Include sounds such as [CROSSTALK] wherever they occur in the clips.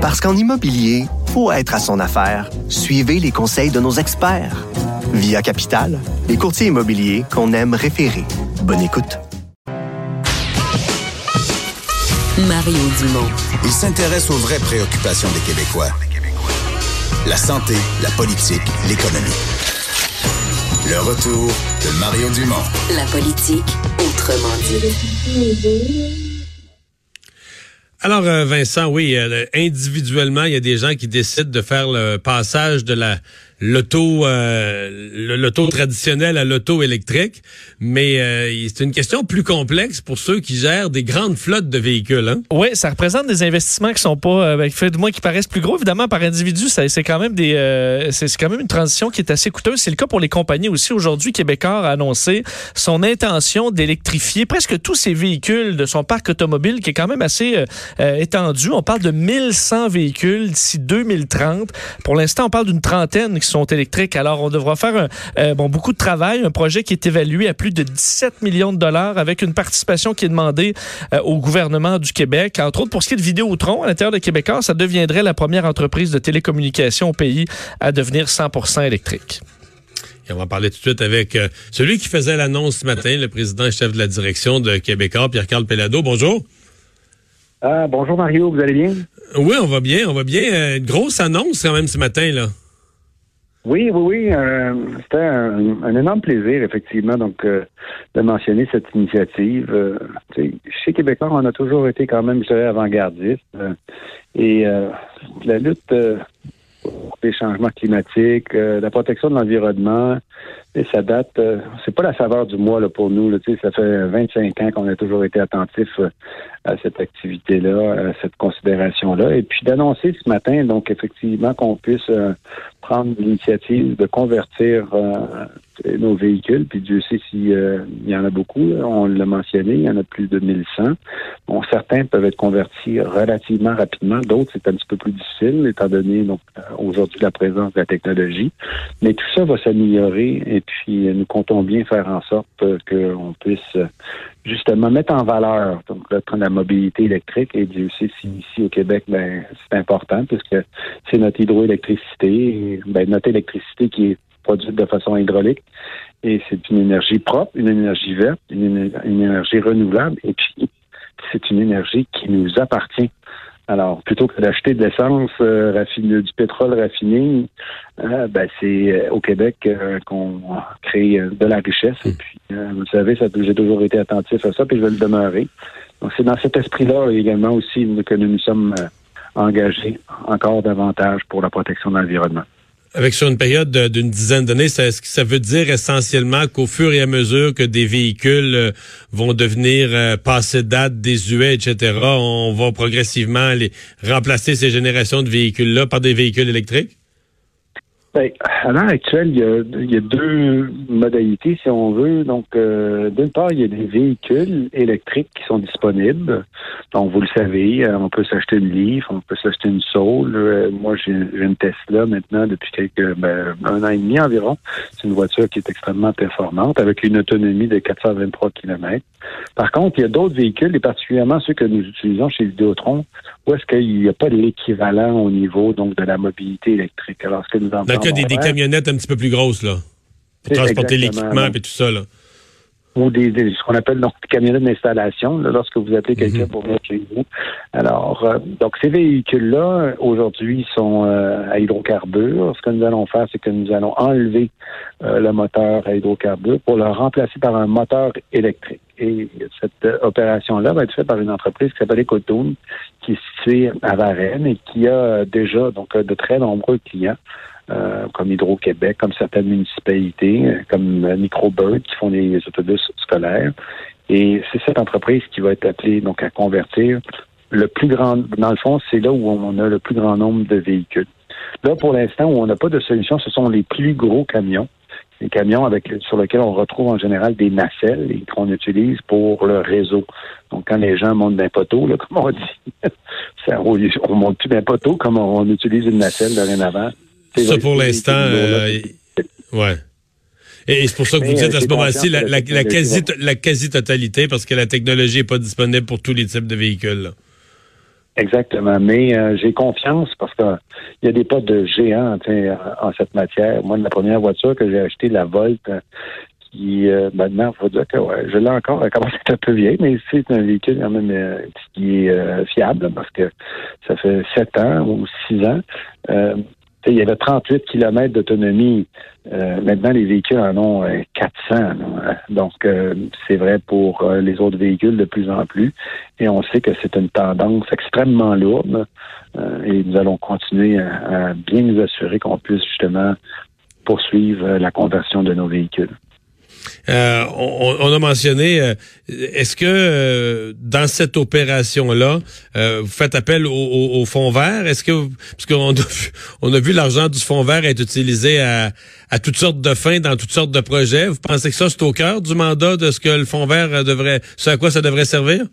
Parce qu'en immobilier, faut être à son affaire. Suivez les conseils de nos experts. Via Capital, les courtiers immobiliers qu'on aime référer. Bonne écoute. Mario Dumont. Il s'intéresse aux vraies préoccupations des Québécois. La santé, la politique, l'économie. Le retour de Mario Dumont. La politique, autrement dit. Alors, euh, Vincent, oui, euh, individuellement, il y a des gens qui décident de faire le passage de la l'auto euh, l'auto traditionnel à l'auto électrique, mais euh, c'est une question plus complexe pour ceux qui gèrent des grandes flottes de véhicules. Hein? Oui, ça représente des investissements qui sont pas, euh, ben, fait, du moins qui paraissent plus gros. Évidemment, par individu, c'est quand même des, euh, c'est quand même une transition qui est assez coûteuse. C'est le cas pour les compagnies aussi. Aujourd'hui, Québécois a annoncé son intention d'électrifier presque tous ses véhicules de son parc automobile, qui est quand même assez étendu. On parle de 1100 véhicules d'ici 2030. Pour l'instant, on parle d'une trentaine sont électriques. Alors, on devra faire un, euh, bon, beaucoup de travail, un projet qui est évalué à plus de 17 millions de dollars avec une participation qui est demandée euh, au gouvernement du Québec. Entre autres, pour ce qui est de Vidéotron, à l'intérieur de Québécois, ça deviendrait la première entreprise de télécommunication au pays à devenir 100% électrique. Et on va parler tout de suite avec euh, celui qui faisait l'annonce ce matin, le président et chef de la direction de Québécois, Pierre-Carl Pellado. Bonjour. Ah, bonjour Mario, vous allez bien? Oui, on va bien, on va bien. une grosse annonce quand même ce matin, là. Oui, oui, oui. Euh, C'était un, énorme plaisir, effectivement, donc euh, de mentionner cette initiative. Euh, chez Québécois, on a toujours été quand même, je dirais, avant-gardiste. Euh, et la lutte pour les changements climatiques, la protection de l'environnement, et ça date, c'est pas la saveur du mois là, pour nous. Là, ça fait 25 ans qu'on a toujours été attentifs à cette activité-là, à cette considération-là. Et puis d'annoncer ce matin, donc effectivement, qu'on puisse prendre l'initiative de convertir euh, nos véhicules, puis Dieu sait s'il euh, y en a beaucoup, on l'a mentionné, il y en a plus de 1100. Bon, certains peuvent être convertis relativement rapidement, d'autres c'est un petit peu plus difficile, étant donné donc euh, aujourd'hui la présence de la technologie. Mais tout ça va s'améliorer et puis nous comptons bien faire en sorte qu'on puisse justement mettre en valeur donc la mobilité électrique. Et Dieu sait si ici au Québec ben c'est important puisque c'est notre hydroélectricité ben, notre électricité qui est produite de façon hydraulique. Et c'est une énergie propre, une énergie verte, une, énergie renouvelable. Et puis c'est une énergie qui nous appartient. Alors, plutôt que d'acheter de l'essence euh, raffinée, du pétrole raffiné, euh, ben, c'est euh, au Québec qu'on crée de la richesse. Et puis, vous savez, ça, j'ai toujours été attentif à ça, puis je vais le demeurer. Donc, c'est dans cet esprit-là également aussi que nous nous sommes engagés encore davantage pour la protection de l'environnement. Avec sur une période d'une dizaine d'années, ça, ça veut dire essentiellement qu'au fur et à mesure que des véhicules euh, vont devenir euh, passés date, désuets, etc., on va progressivement les remplacer ces générations de véhicules-là par des véhicules électriques? Ben, à l'heure actuelle, il y, a, il y, a, deux modalités, si on veut. Donc, euh, d'une part, il y a des véhicules électriques qui sont disponibles. Donc, vous le savez, euh, on peut s'acheter une Leaf, on peut s'acheter une Soul. Euh, moi, j'ai une Tesla maintenant depuis quelques ben, un an et demi environ. C'est une voiture qui est extrêmement performante avec une autonomie de 423 km. Par contre, il y a d'autres véhicules, et particulièrement ceux que nous utilisons chez Vidéotron, où est-ce qu'il n'y a pas l'équivalent au niveau donc de la mobilité électrique. Alors, ce que nous en Des, camionnettes un petit peu plus grosses, là, pour transporter l'équipement et tout ça, là ou des, ce qu'on appelle donc des camionnettes d'installation, lorsque vous appelez quelqu'un mhm. pour venir chez vous. Alors, euh, donc ces véhicules-là, aujourd'hui, sont euh, à hydrocarbures. Ce que nous allons faire, c'est que nous allons enlever euh, le moteur à hydrocarbures pour le remplacer par un moteur électrique. Et cette opération-là va être faite par une entreprise qui s'appelle Ecotoon, qui est située à Varennes et qui a déjà donc de très nombreux clients. Euh, comme Hydro-Québec, comme certaines municipalités, euh, comme Microbird qui font des autobus scolaires. Et c'est cette entreprise qui va être appelée donc à convertir le plus grand. Dans le fond, c'est là où on a le plus grand nombre de véhicules. Là, pour l'instant, où on n'a pas de solution, ce sont les plus gros camions les camions avec sur lesquels on retrouve en général des nacelles et qu'on utilise pour le réseau. Donc, quand les gens montent d'un poteau, là, [LAUGHS] comme on dit, ça, on, monte plus d'un poteau comme on, utilise une nacelle dorénavant. Ça, pour l'instant, euh, ouais. Et c'est pour ça que vous dites à ce moment-ci la, la, quasi, la quasi-totalité, parce que la technologie n'est pas disponible pour tous les types de véhicules. Exactement. Mais euh, j'ai confiance parce qu'il y a des pas de géants en, en cette matière. Moi, la première voiture que j'ai achetée, la Volt, euh, qui euh, maintenant, il faut dire que ouais, je l'ai encore, elle commence à être un peu vieille, mais c'est un véhicule quand même euh, qui est euh, fiable parce que ça fait sept ans ou six ans. Euh, il y avait 38 km d'autonomie. maintenant, les véhicules en ont 400. Donc, c'est vrai pour les autres véhicules de plus en plus. Et on sait que c'est une tendance extrêmement lourde. et nous allons continuer à bien nous assurer qu'on puisse justement poursuivre la conversion de nos véhicules. Euh, on, a mentionné, euh, est-ce que euh, dans cette opération-là, vous faites appel au, au, fonds vert? Est-ce que, parce qu'on a vu, vu l'argent du fonds vert être utilisé à, toutes sortes de fins, dans toutes sortes de projets. Vous pensez que ça, c'est au cœur du mandat de ce que le fonds vert devrait, ce à quoi ça devrait servir?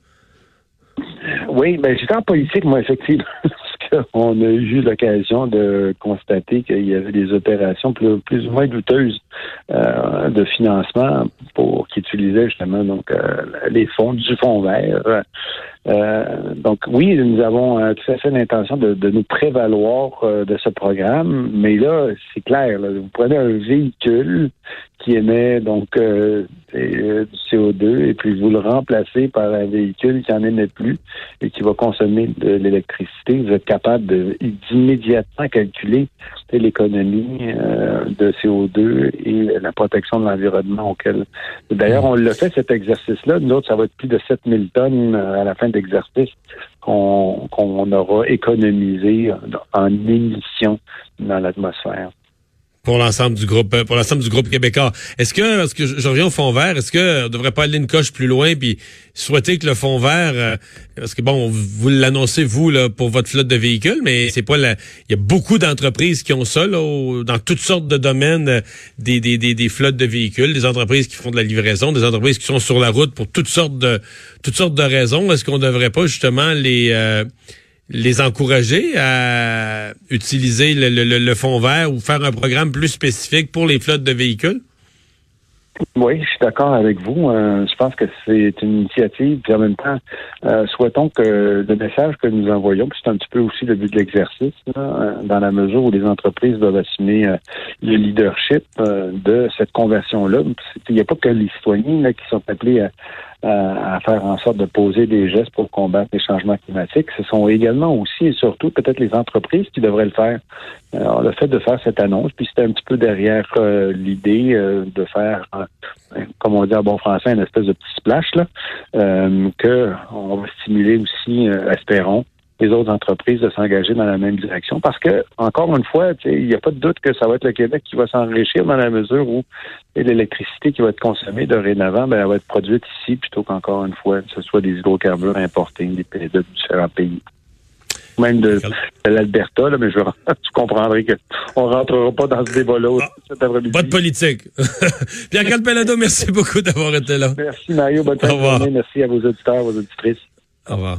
Oui, ben j'étais en politique, moi, effectivement. [LAUGHS] on a eu l'occasion de constater qu'il y avait des opérations plus ou moins douteuses euh, de financement pour qui utilisaient justement donc euh, les fonds du fonds vert. Euh, donc oui, nous avons tout à fait l'intention de, nous prévaloir de ce programme, mais là, c'est clair, vous prenez un véhicule qui émet donc du CO2 et puis vous le remplacez par un véhicule qui en émet plus et qui va consommer de l'électricité. Vous êtes capable d'immédiatement calculer l'économie de CO2 et la protection de l'environnement auquel. D'ailleurs, on l'a fait cet exercice-là. Nous autres, ça va être plus de 7000 tonnes euh, à la fin de l'exercice qu'on aura économisé en émissions dans l'atmosphère pour l'ensemble du groupe euh, pour l'ensemble du groupe québécois. Est-ce que parce que je, reviens au fond vert, est-ce que on devrait pas aller une coche plus loin puis souhaiter que le fond vert euh, parce que bon, vous l'annoncez vous là pour votre flotte de véhicules, mais c'est pas il y a beaucoup d'entreprises qui ont ça là, dans toutes sortes de domaines euh, des, des, des, des flottes de véhicules, des entreprises qui font de la livraison, des entreprises qui sont sur la route pour toutes sortes de toutes sortes de raisons. Est-ce qu'on devrait pas justement les les encourager à utiliser le, le, fonds vert ou faire un programme plus spécifique pour les flottes de véhicules? Oui, je suis d'accord avec vous. Euh, je pense que c'est une initiative. Puis en même temps, euh, souhaitons que le message que nous envoyons, puis c'est un petit peu aussi le but de l'exercice, euh, dans la mesure où les entreprises doivent assumer le leadership de cette conversion-là. Il n'y a pas que les citoyens qui sont appelés à, à faire en sorte de poser des gestes pour combattre les changements climatiques. Ce sont également aussi et surtout peut-être les entreprises qui devraient le faire. Alors, le fait de faire cette annonce, puis c'était un petit peu derrière euh, l'idée euh, de faire, euh, comme on dit en bon français, une espèce de petit splash, là, que on va stimuler aussi, espérons, les autres entreprises de s'engager dans la même direction. Parce que, encore une fois, il n'y a pas de doute que ça va être le Québec qui va s'enrichir dans la mesure où l'électricité qui va être consommée dorénavant, ben, elle va être produite ici plutôt qu'encore une fois, que ce soit des hydrocarbures importés des pays de différents pays. Même de, l'Alberta, mais je, [LAUGHS] tu comprendrais qu'on ne rentrera pas dans ce débat-là ah, cet après-midi. Pas de politique. [LAUGHS] Pierre Calpelado, merci beaucoup d'avoir été là. Merci Mario, bonne journée. Merci à vos auditeurs, vos auditrices. Au revoir.